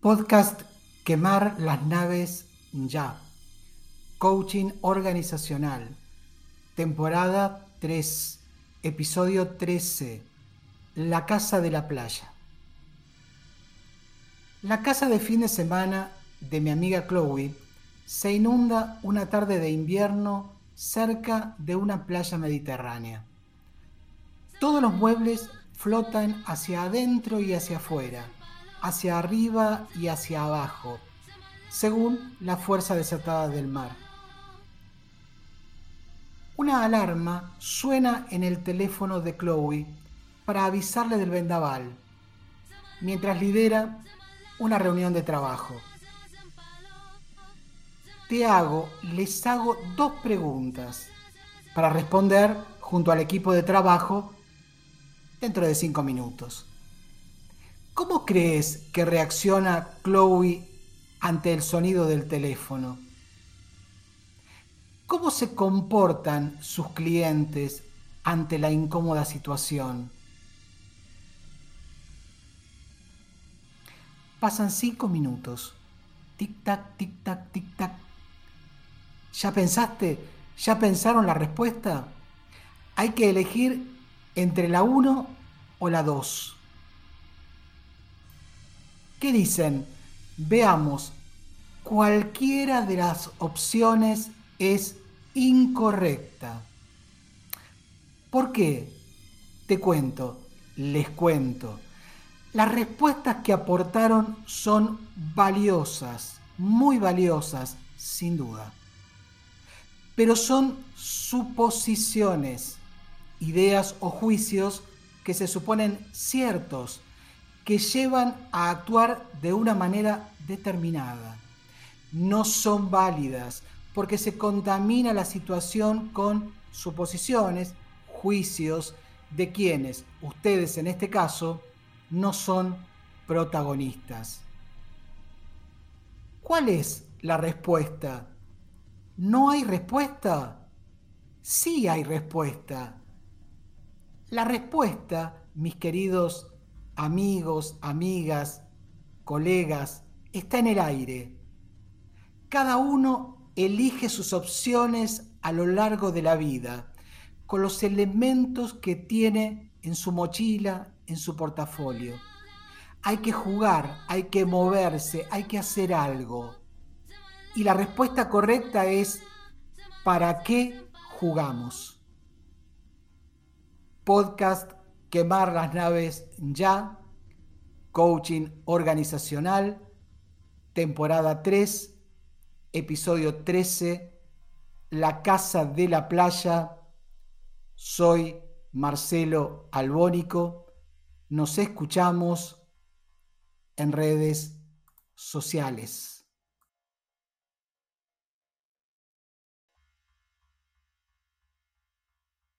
Podcast Quemar las naves ya. Coaching organizacional. Temporada 3. Episodio 13. La casa de la playa. La casa de fin de semana de mi amiga Chloe se inunda una tarde de invierno cerca de una playa mediterránea. Todos los muebles flotan hacia adentro y hacia afuera hacia arriba y hacia abajo, según la fuerza desatada del mar. Una alarma suena en el teléfono de Chloe para avisarle del vendaval, mientras lidera una reunión de trabajo. Te hago, les hago dos preguntas para responder junto al equipo de trabajo dentro de cinco minutos. ¿Cómo crees que reacciona Chloe ante el sonido del teléfono? ¿Cómo se comportan sus clientes ante la incómoda situación? Pasan cinco minutos. Tic-tac, tic-tac, tic-tac. ¿Ya pensaste? ¿Ya pensaron la respuesta? Hay que elegir entre la 1 o la 2. ¿Qué dicen? Veamos, cualquiera de las opciones es incorrecta. ¿Por qué? Te cuento, les cuento. Las respuestas que aportaron son valiosas, muy valiosas, sin duda. Pero son suposiciones, ideas o juicios que se suponen ciertos que llevan a actuar de una manera determinada. No son válidas porque se contamina la situación con suposiciones, juicios de quienes, ustedes en este caso, no son protagonistas. ¿Cuál es la respuesta? ¿No hay respuesta? Sí hay respuesta. La respuesta, mis queridos amigos, amigas, colegas, está en el aire. Cada uno elige sus opciones a lo largo de la vida, con los elementos que tiene en su mochila, en su portafolio. Hay que jugar, hay que moverse, hay que hacer algo. Y la respuesta correcta es, ¿para qué jugamos? Podcast quemar las naves ya, coaching organizacional, temporada 3, episodio 13, la casa de la playa. Soy Marcelo Albónico. Nos escuchamos en redes sociales.